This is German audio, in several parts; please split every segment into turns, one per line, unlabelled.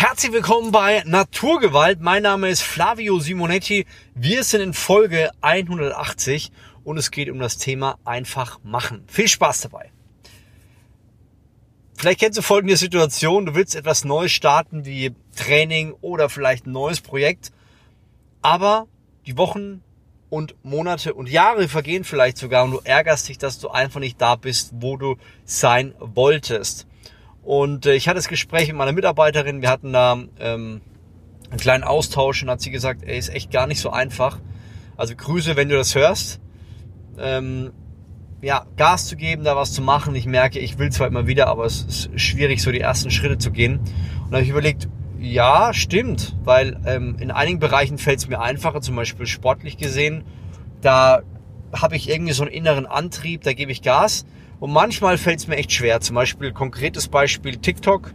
Herzlich willkommen bei Naturgewalt. Mein Name ist Flavio Simonetti. Wir sind in Folge 180 und es geht um das Thema einfach machen. Viel Spaß dabei. Vielleicht kennst du folgende Situation. Du willst etwas Neues starten wie Training oder vielleicht ein neues Projekt. Aber die Wochen und Monate und Jahre vergehen vielleicht sogar und du ärgerst dich, dass du einfach nicht da bist, wo du sein wolltest. Und äh, ich hatte das Gespräch mit meiner Mitarbeiterin, wir hatten da ähm, einen kleinen Austausch und hat sie gesagt, ey, ist echt gar nicht so einfach. Also Grüße, wenn du das hörst. Ähm, ja, Gas zu geben, da was zu machen. Ich merke, ich will zwar immer wieder, aber es ist schwierig, so die ersten Schritte zu gehen. Und da habe ich überlegt, ja, stimmt, weil ähm, in einigen Bereichen fällt es mir einfacher, zum Beispiel sportlich gesehen. Da habe ich irgendwie so einen inneren Antrieb, da gebe ich Gas. Und manchmal fällt es mir echt schwer. Zum Beispiel, konkretes Beispiel TikTok.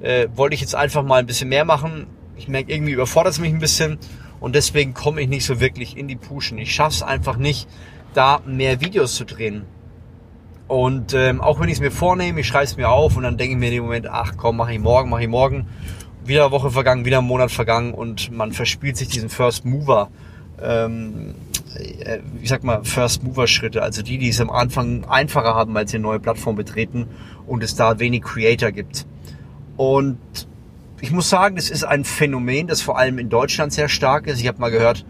Äh, wollte ich jetzt einfach mal ein bisschen mehr machen. Ich merke, irgendwie überfordert es mich ein bisschen. Und deswegen komme ich nicht so wirklich in die Pushen. Ich schaffe es einfach nicht, da mehr Videos zu drehen. Und ähm, auch wenn ich es mir vornehme, ich schreibe es mir auf und dann denke ich mir in dem Moment, ach komm, mache ich morgen, mache ich morgen. Wieder eine Woche vergangen, wieder Monat vergangen und man verspielt sich diesen First Mover ähm, äh, ich sag mal, First Mover Schritte, also die, die es am Anfang einfacher haben, weil sie eine neue Plattform betreten und es da wenig Creator gibt. Und ich muss sagen, das ist ein Phänomen, das vor allem in Deutschland sehr stark ist. Ich habe mal gehört,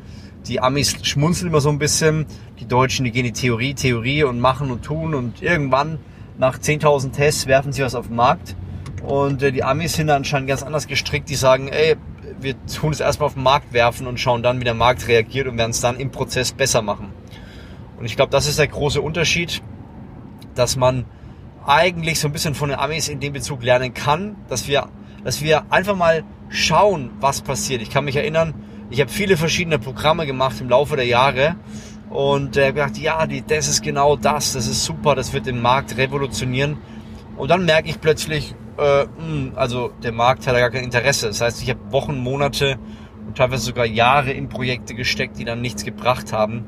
die Amis schmunzeln immer so ein bisschen, die Deutschen, die gehen die Theorie, Theorie und machen und tun und irgendwann nach 10.000 Tests werfen sie was auf den Markt. Und äh, die Amis sind anscheinend ganz anders gestrickt, die sagen, ey, wir tun es erstmal auf den Markt werfen und schauen dann, wie der Markt reagiert und werden es dann im Prozess besser machen. Und ich glaube, das ist der große Unterschied, dass man eigentlich so ein bisschen von den Amis in dem Bezug lernen kann, dass wir, dass wir einfach mal schauen, was passiert. Ich kann mich erinnern, ich habe viele verschiedene Programme gemacht im Laufe der Jahre und äh, gedacht, ja, die, das ist genau das, das ist super, das wird den Markt revolutionieren. Und dann merke ich plötzlich, äh, hm, also der Markt hat ja gar kein Interesse. Das heißt, ich habe Wochen, Monate und teilweise sogar Jahre in Projekte gesteckt, die dann nichts gebracht haben.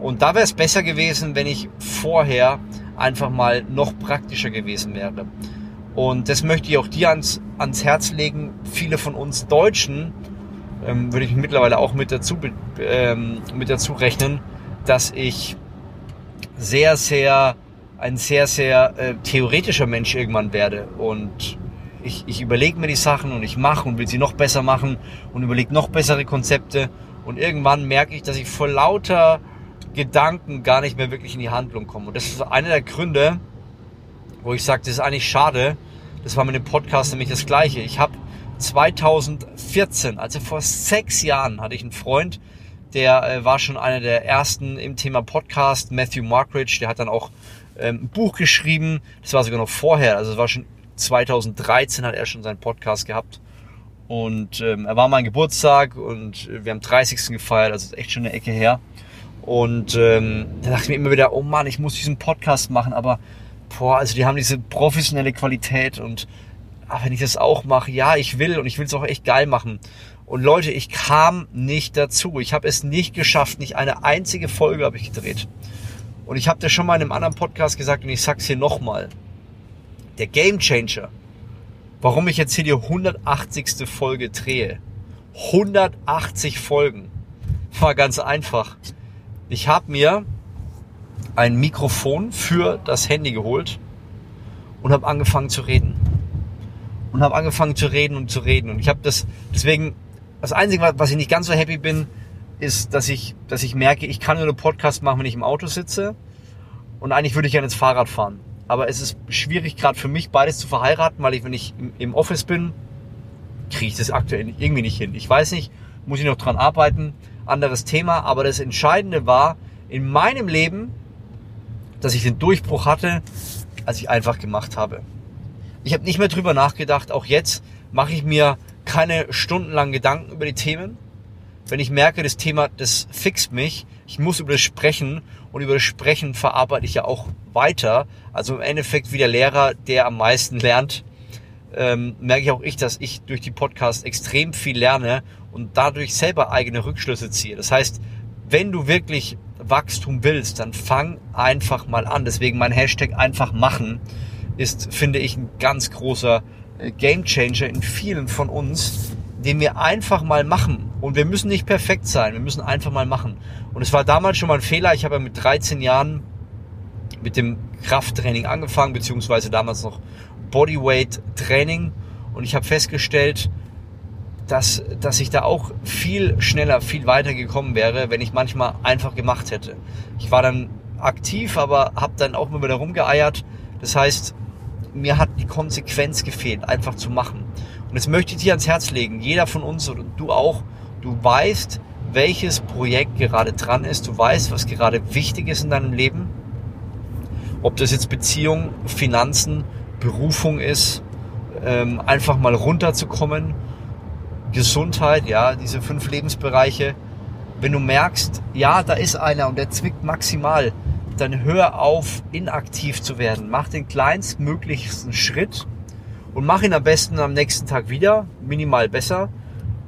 Und da wäre es besser gewesen, wenn ich vorher einfach mal noch praktischer gewesen wäre. Und das möchte ich auch dir ans, ans Herz legen. Viele von uns Deutschen ähm, würde ich mittlerweile auch mit dazu, ähm, mit dazu rechnen, dass ich sehr, sehr ein sehr, sehr äh, theoretischer Mensch irgendwann werde. Und ich, ich überlege mir die Sachen und ich mache und will sie noch besser machen und überlege noch bessere Konzepte. Und irgendwann merke ich, dass ich vor lauter Gedanken gar nicht mehr wirklich in die Handlung komme. Und das ist einer der Gründe, wo ich sage, das ist eigentlich schade. Das war mit dem Podcast nämlich das Gleiche. Ich habe 2014, also vor sechs Jahren, hatte ich einen Freund, der äh, war schon einer der ersten im Thema Podcast, Matthew Markridge, der hat dann auch ähm, ein Buch geschrieben. Das war sogar noch vorher, also es war schon 2013 hat er schon seinen Podcast gehabt. Und ähm, er war mein Geburtstag und wir haben 30. gefeiert, also echt schon eine Ecke her. Und ähm, da dachte ich mir immer wieder, oh Mann, ich muss diesen Podcast machen, aber boah, also die haben diese professionelle Qualität und ach, wenn ich das auch mache, ja, ich will und ich will es auch echt geil machen. Und Leute, ich kam nicht dazu. Ich habe es nicht geschafft, nicht eine einzige Folge habe ich gedreht. Und ich habe das schon mal in einem anderen Podcast gesagt und ich sag's hier nochmal. Der Game Changer, warum ich jetzt hier die 180. Folge drehe. 180 Folgen. War ganz einfach. Ich habe mir ein Mikrofon für das Handy geholt und habe angefangen zu reden. Und habe angefangen zu reden und zu reden. Und ich habe das, deswegen, das Einzige, was ich nicht ganz so happy bin, ist, dass ich, dass ich merke, ich kann nur einen Podcast machen, wenn ich im Auto sitze. Und eigentlich würde ich gerne ins Fahrrad fahren. Aber es ist schwierig, gerade für mich, beides zu verheiraten, weil ich, wenn ich im, im Office bin, kriege ich das aktuell irgendwie nicht hin. Ich weiß nicht, muss ich noch dran arbeiten. Anderes Thema. Aber das Entscheidende war in meinem Leben, dass ich den Durchbruch hatte, als ich einfach gemacht habe. Ich habe nicht mehr drüber nachgedacht. Auch jetzt mache ich mir keine stundenlangen Gedanken über die Themen, wenn ich merke, das Thema, das fixt mich, ich muss über das sprechen und über das Sprechen verarbeite ich ja auch weiter. Also im Endeffekt wie der Lehrer, der am meisten lernt, ähm, merke ich auch ich, dass ich durch die Podcasts extrem viel lerne und dadurch selber eigene Rückschlüsse ziehe. Das heißt, wenn du wirklich Wachstum willst, dann fang einfach mal an. Deswegen mein Hashtag einfach machen ist, finde ich, ein ganz großer äh, Game Changer in vielen von uns, den wir einfach mal machen. Und wir müssen nicht perfekt sein, wir müssen einfach mal machen. Und es war damals schon mal ein Fehler. Ich habe ja mit 13 Jahren mit dem Krafttraining angefangen, beziehungsweise damals noch Bodyweight Training. Und ich habe festgestellt, dass, dass ich da auch viel schneller, viel weiter gekommen wäre, wenn ich manchmal einfach gemacht hätte. Ich war dann aktiv, aber habe dann auch mal wieder rumgeeiert. Das heißt, mir hat die Konsequenz gefehlt, einfach zu machen. Und das möchte ich dir ans Herz legen. Jeder von uns oder du auch, du weißt, welches Projekt gerade dran ist. Du weißt, was gerade wichtig ist in deinem Leben. Ob das jetzt Beziehung, Finanzen, Berufung ist, ähm, einfach mal runterzukommen Gesundheit, ja, diese fünf Lebensbereiche. Wenn du merkst, ja, da ist einer und der zwickt maximal, dann hör auf, inaktiv zu werden. Mach den kleinstmöglichsten Schritt und mach ihn am besten am nächsten Tag wieder, minimal besser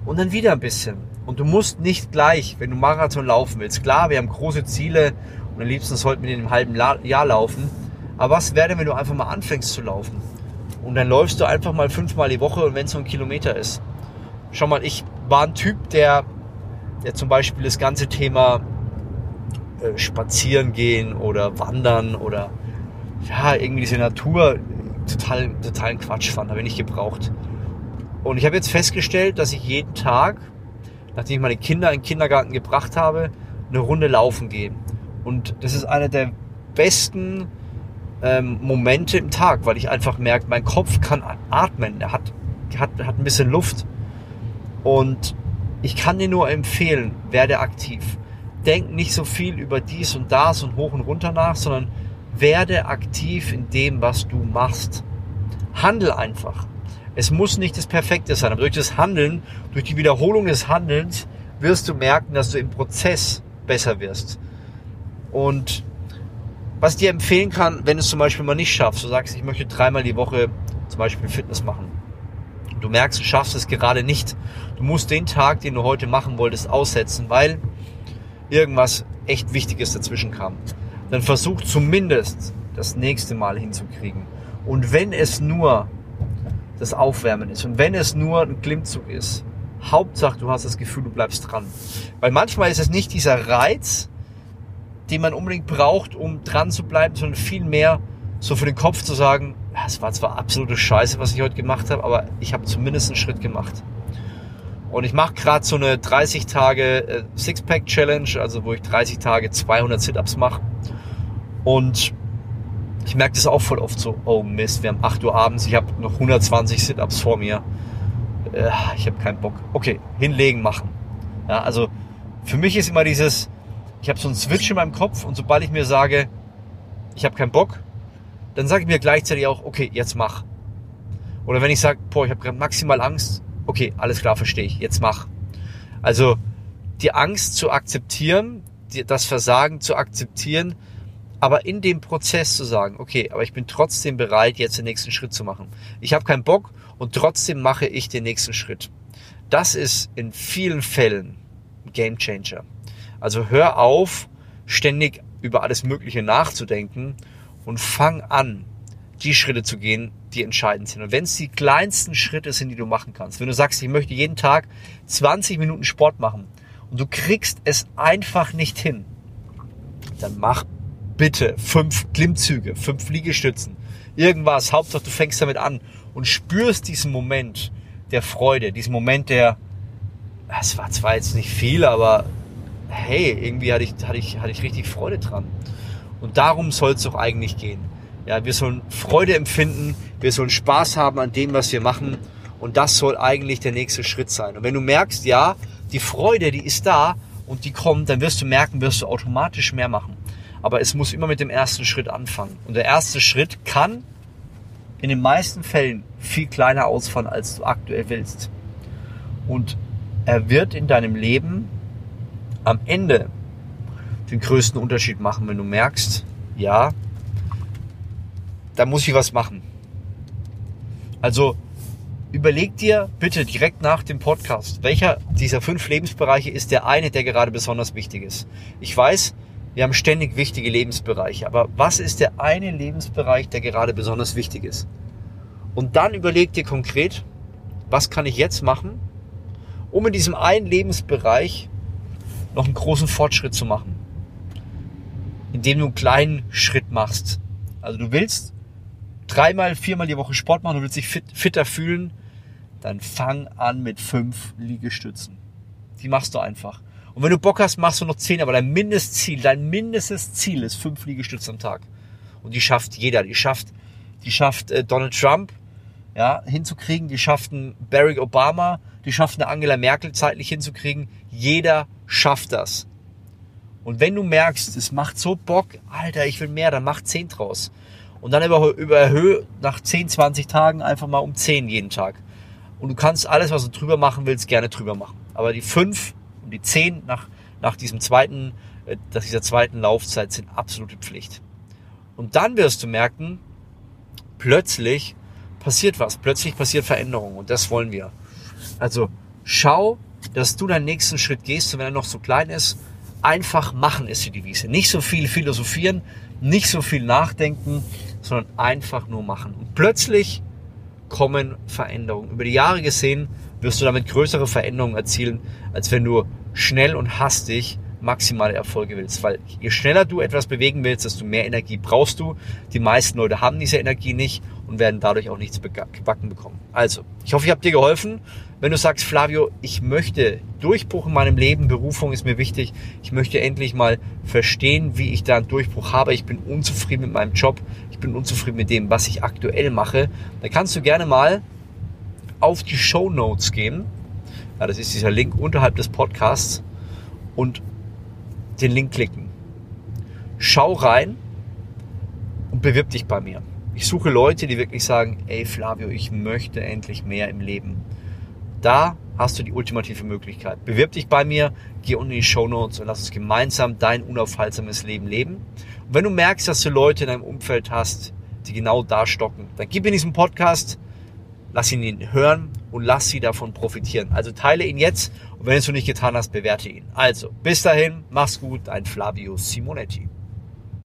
und dann wieder ein bisschen. Und du musst nicht gleich, wenn du Marathon laufen willst. Klar, wir haben große Ziele und am liebsten sollten wir in einem halben Jahr laufen. Aber was wäre, wenn du einfach mal anfängst zu laufen? Und dann läufst du einfach mal fünfmal die Woche und wenn es so ein Kilometer ist. Schau mal, ich war ein Typ, der, der zum Beispiel das ganze Thema äh, Spazieren gehen oder Wandern oder ja, irgendwie diese Natur total, totalen Quatsch fand, habe ich nicht gebraucht. Und ich habe jetzt festgestellt, dass ich jeden Tag, nachdem ich meine Kinder in den Kindergarten gebracht habe, eine Runde laufen gehe. Und das ist einer der besten ähm, Momente im Tag, weil ich einfach merke, mein Kopf kann atmen, er hat, hat, hat ein bisschen Luft. Und ich kann dir nur empfehlen, werde aktiv. Denk nicht so viel über dies und das und hoch und runter nach, sondern werde aktiv in dem, was du machst. Handel einfach. Es muss nicht das Perfekte sein, aber durch das Handeln, durch die Wiederholung des Handelns wirst du merken, dass du im Prozess besser wirst. Und was ich dir empfehlen kann, wenn du es zum Beispiel mal nicht schaffst, du sagst, ich möchte dreimal die Woche zum Beispiel Fitness machen. Du merkst, du schaffst es gerade nicht Du musst den Tag, den du heute machen wolltest, aussetzen, weil irgendwas echt Wichtiges dazwischen kam. Dann versuch zumindest das nächste Mal hinzukriegen. Und wenn es nur das Aufwärmen ist und wenn es nur ein Klimmzug ist, Hauptsache du hast das Gefühl, du bleibst dran. Weil manchmal ist es nicht dieser Reiz, den man unbedingt braucht, um dran zu bleiben, sondern vielmehr so für den Kopf zu sagen, es war zwar absolute Scheiße, was ich heute gemacht habe, aber ich habe zumindest einen Schritt gemacht. Und ich mache gerade so eine 30 Tage äh, Sixpack Challenge, also wo ich 30 Tage 200 Sit-Ups mache. Und ich merke das auch voll oft so, oh Mist, wir haben 8 Uhr abends, ich habe noch 120 Sit-Ups vor mir. Äh, ich habe keinen Bock. Okay, hinlegen, machen. Ja, also für mich ist immer dieses, ich habe so einen Switch in meinem Kopf und sobald ich mir sage, ich habe keinen Bock, dann sage ich mir gleichzeitig auch, okay, jetzt mach. Oder wenn ich sage, boah, ich habe gerade maximal Angst, okay, alles klar, verstehe ich, jetzt mach. Also die Angst zu akzeptieren, das Versagen zu akzeptieren, aber in dem Prozess zu sagen, okay, aber ich bin trotzdem bereit, jetzt den nächsten Schritt zu machen. Ich habe keinen Bock und trotzdem mache ich den nächsten Schritt. Das ist in vielen Fällen ein Game Changer. Also hör auf, ständig über alles Mögliche nachzudenken und fang an, die Schritte zu gehen, die entscheidend sind. Und wenn es die kleinsten Schritte sind, die du machen kannst, wenn du sagst, ich möchte jeden Tag 20 Minuten Sport machen und du kriegst es einfach nicht hin, dann mach bitte fünf Klimmzüge, fünf Liegestützen, irgendwas. Hauptsache du fängst damit an und spürst diesen Moment der Freude, diesen Moment der, es war zwar jetzt nicht viel, aber hey, irgendwie hatte ich, hatte ich, hatte ich richtig Freude dran. Und darum soll es doch eigentlich gehen. Ja, wir sollen Freude empfinden, wir sollen Spaß haben an dem, was wir machen. Und das soll eigentlich der nächste Schritt sein. Und wenn du merkst, ja, die Freude, die ist da und die kommt, dann wirst du merken, wirst du automatisch mehr machen. Aber es muss immer mit dem ersten Schritt anfangen. Und der erste Schritt kann in den meisten Fällen viel kleiner ausfallen, als du aktuell willst. Und er wird in deinem Leben am Ende den größten Unterschied machen, wenn du merkst, ja, da muss ich was machen. Also überleg dir bitte direkt nach dem Podcast, welcher dieser fünf Lebensbereiche ist der eine, der gerade besonders wichtig ist. Ich weiß, wir haben ständig wichtige Lebensbereiche, aber was ist der eine Lebensbereich, der gerade besonders wichtig ist? Und dann überleg dir konkret, was kann ich jetzt machen, um in diesem einen Lebensbereich noch einen großen Fortschritt zu machen. Indem du einen kleinen Schritt machst. Also du willst dreimal, viermal die Woche Sport machen, du willst dich fit, fitter fühlen, dann fang an mit fünf Liegestützen. Die machst du einfach. Und wenn du Bock hast, machst du noch zehn, aber dein Mindestziel, dein mindestes Ziel ist fünf Liegestütze am Tag. Und die schafft jeder. Die schafft, die schafft äh, Donald Trump, ja, hinzukriegen. Die schafft einen Barack Obama. Die schafft eine Angela Merkel zeitlich hinzukriegen. Jeder schafft das. Und wenn du merkst, es macht so Bock, Alter, ich will mehr, dann mach zehn draus. Und dann überhöhe nach 10, 20 Tagen einfach mal um 10 jeden Tag. Und du kannst alles, was du drüber machen willst, gerne drüber machen. Aber die 5 und die 10 nach, nach diesem zweiten, äh, nach dieser zweiten Laufzeit sind absolute Pflicht. Und dann wirst du merken, plötzlich passiert was. Plötzlich passiert Veränderung. Und das wollen wir. Also schau, dass du deinen nächsten Schritt gehst. Und wenn er noch so klein ist, einfach machen ist die Devise. Nicht so viel philosophieren, nicht so viel nachdenken, sondern einfach nur machen. Und plötzlich kommen Veränderungen. Über die Jahre gesehen wirst du damit größere Veränderungen erzielen, als wenn du schnell und hastig maximale Erfolge willst. Weil je schneller du etwas bewegen willst, desto mehr Energie brauchst du. Die meisten Leute haben diese Energie nicht und werden dadurch auch nichts gebacken bekommen. Also, ich hoffe, ich habe dir geholfen. Wenn du sagst, Flavio, ich möchte Durchbruch in meinem Leben, Berufung ist mir wichtig, ich möchte endlich mal verstehen, wie ich da einen Durchbruch habe, ich bin unzufrieden mit meinem Job, ich bin unzufrieden mit dem, was ich aktuell mache, dann kannst du gerne mal auf die Show Notes gehen. Ja, das ist dieser Link unterhalb des Podcasts und den Link klicken. Schau rein und bewirb dich bei mir. Ich suche Leute, die wirklich sagen, ey Flavio, ich möchte endlich mehr im Leben. Da hast du die ultimative Möglichkeit. Bewirb dich bei mir, geh unten in die Show Notes und lass uns gemeinsam dein unaufhaltsames Leben leben. Und wenn du merkst, dass du Leute in deinem Umfeld hast, die genau da stocken, dann gib in diesem Podcast, lass ihn hören und lass sie davon profitieren. Also teile ihn jetzt und wenn du es noch nicht getan hast, bewerte ihn. Also, bis dahin, mach's gut, dein Flavio Simonetti.